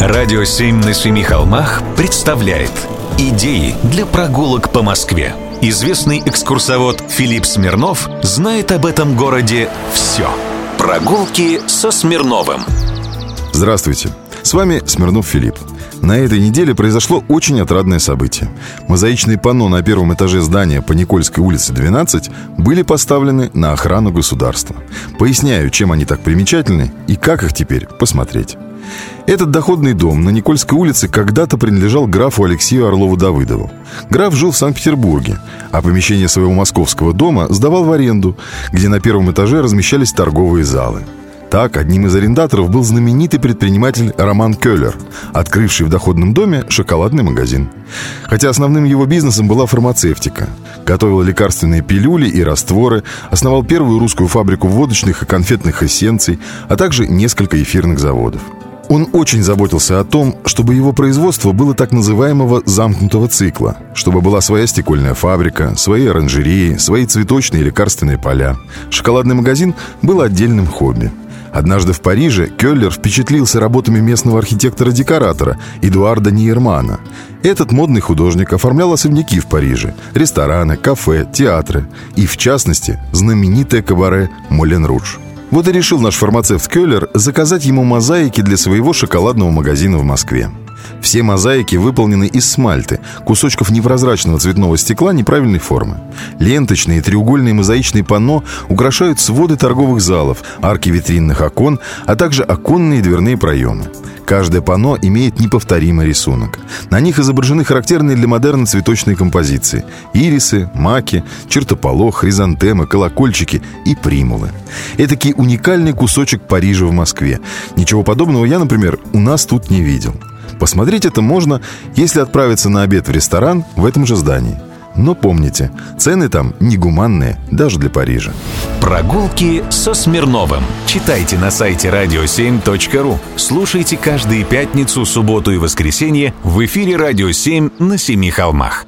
Радио «Семь на семи холмах» представляет Идеи для прогулок по Москве Известный экскурсовод Филипп Смирнов знает об этом городе все Прогулки со Смирновым. Здравствуйте, с вами Смирнов Филипп на этой неделе произошло очень отрадное событие. Мозаичные панно на первом этаже здания по Никольской улице 12 были поставлены на охрану государства. Поясняю, чем они так примечательны и как их теперь посмотреть. Этот доходный дом на Никольской улице когда-то принадлежал графу Алексею Орлову-Давыдову. Граф жил в Санкт-Петербурге, а помещение своего московского дома сдавал в аренду, где на первом этаже размещались торговые залы. Так, одним из арендаторов был знаменитый предприниматель Роман Келлер, открывший в доходном доме шоколадный магазин. Хотя основным его бизнесом была фармацевтика. Готовил лекарственные пилюли и растворы, основал первую русскую фабрику водочных и конфетных эссенций, а также несколько эфирных заводов. Он очень заботился о том, чтобы его производство было так называемого замкнутого цикла, чтобы была своя стекольная фабрика, свои оранжереи, свои цветочные и лекарственные поля. Шоколадный магазин был отдельным хобби. Однажды в Париже Келлер впечатлился работами местного архитектора-декоратора Эдуарда Нейермана. Этот модный художник оформлял особняки в Париже, рестораны, кафе, театры и, в частности, знаменитое кабаре «Молен Рудж». Вот и решил наш фармацевт Келлер заказать ему мозаики для своего шоколадного магазина в Москве. Все мозаики выполнены из смальты, кусочков непрозрачного цветного стекла неправильной формы. Ленточные треугольные мозаичные панно украшают своды торговых залов, арки витринных окон, а также оконные и дверные проемы. Каждое панно имеет неповторимый рисунок. На них изображены характерные для модерна цветочные композиции. Ирисы, маки, чертополох, хризантемы, колокольчики и примулы. Этакий уникальный кусочек Парижа в Москве. Ничего подобного я, например, у нас тут не видел. Посмотреть это можно, если отправиться на обед в ресторан в этом же здании. Но помните, цены там негуманные даже для Парижа. Прогулки со Смирновым. Читайте на сайте radio7.ru. Слушайте каждые пятницу, субботу и воскресенье в эфире «Радио 7» на Семи холмах.